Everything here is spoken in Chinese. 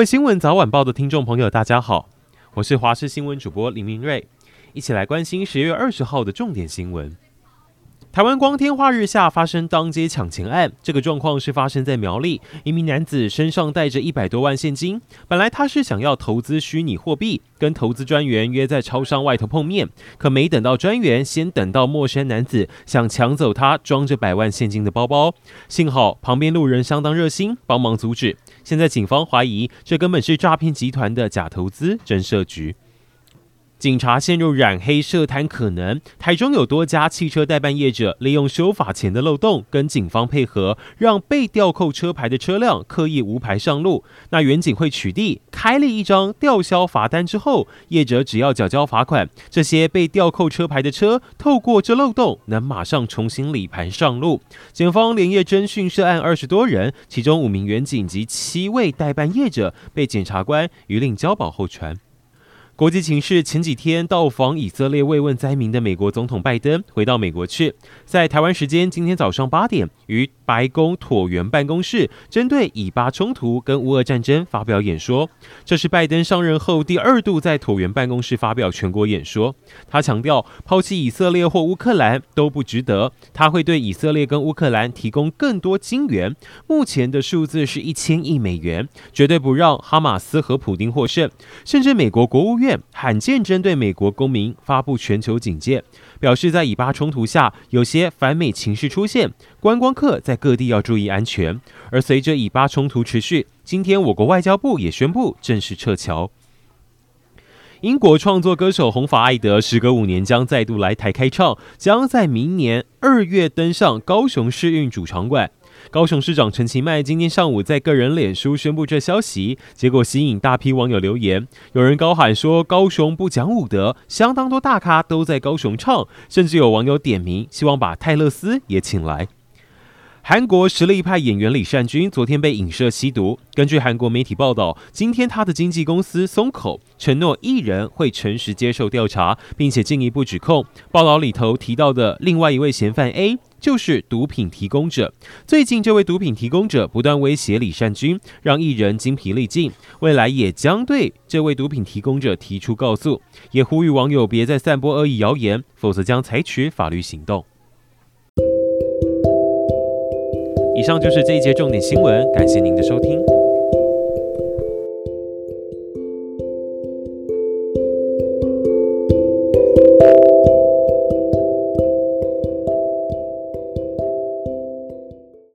位新闻早晚报的听众朋友，大家好，我是华视新闻主播林明瑞，一起来关心十月二十号的重点新闻。台湾光天化日下发生当街抢钱案，这个状况是发生在苗栗，一名男子身上带着一百多万现金，本来他是想要投资虚拟货币，跟投资专员约在超商外头碰面，可没等到专员，先等到陌生男子想抢走他装着百万现金的包包，幸好旁边路人相当热心，帮忙阻止。现在警方怀疑这根本是诈骗集团的假投资真设局。警察陷入染黑设摊可能，台中有多家汽车代办业者利用修法前的漏洞，跟警方配合，让被吊扣车牌的车辆刻意无牌上路。那员警会取缔，开立一张吊销罚单之后，业者只要缴交罚款，这些被吊扣车牌的车，透过这漏洞能马上重新理盘上路。警方连夜侦讯涉案二十多人，其中五名员警及七位代办业者被检察官諭令交保候传。国际情势，前几天到访以色列慰问灾民的美国总统拜登回到美国去，在台湾时间今天早上八点，于白宫椭圆办公室针对以巴冲突跟乌俄战争发表演说。这是拜登上任后第二度在椭圆办公室发表全国演说。他强调，抛弃以色列或乌克兰都不值得，他会对以色列跟乌克兰提供更多金援。目前的数字是一千亿美元，绝对不让哈马斯和普丁获胜。甚至美国国务院。罕见针对美国公民发布全球警戒，表示在以巴冲突下，有些反美情绪出现，观光客在各地要注意安全。而随着以巴冲突持续，今天我国外交部也宣布正式撤侨。英国创作歌手红发艾德时隔五年将再度来台开唱，将在明年二月登上高雄市运主场馆。高雄市长陈其迈今天上午在个人脸书宣布这消息，结果吸引大批网友留言，有人高喊说高雄不讲武德，相当多大咖都在高雄唱，甚至有网友点名希望把泰勒斯也请来。韩国实力派演员李善均昨天被影射吸毒。根据韩国媒体报道，今天他的经纪公司松口承诺艺人会诚实接受调查，并且进一步指控。报道里头提到的另外一位嫌犯 A 就是毒品提供者。最近这位毒品提供者不断威胁李善均，让艺人精疲力尽。未来也将对这位毒品提供者提出告诉，也呼吁网友别再散播恶意谣言，否则将采取法律行动。以上就是这一节重点新闻，感谢您的收听。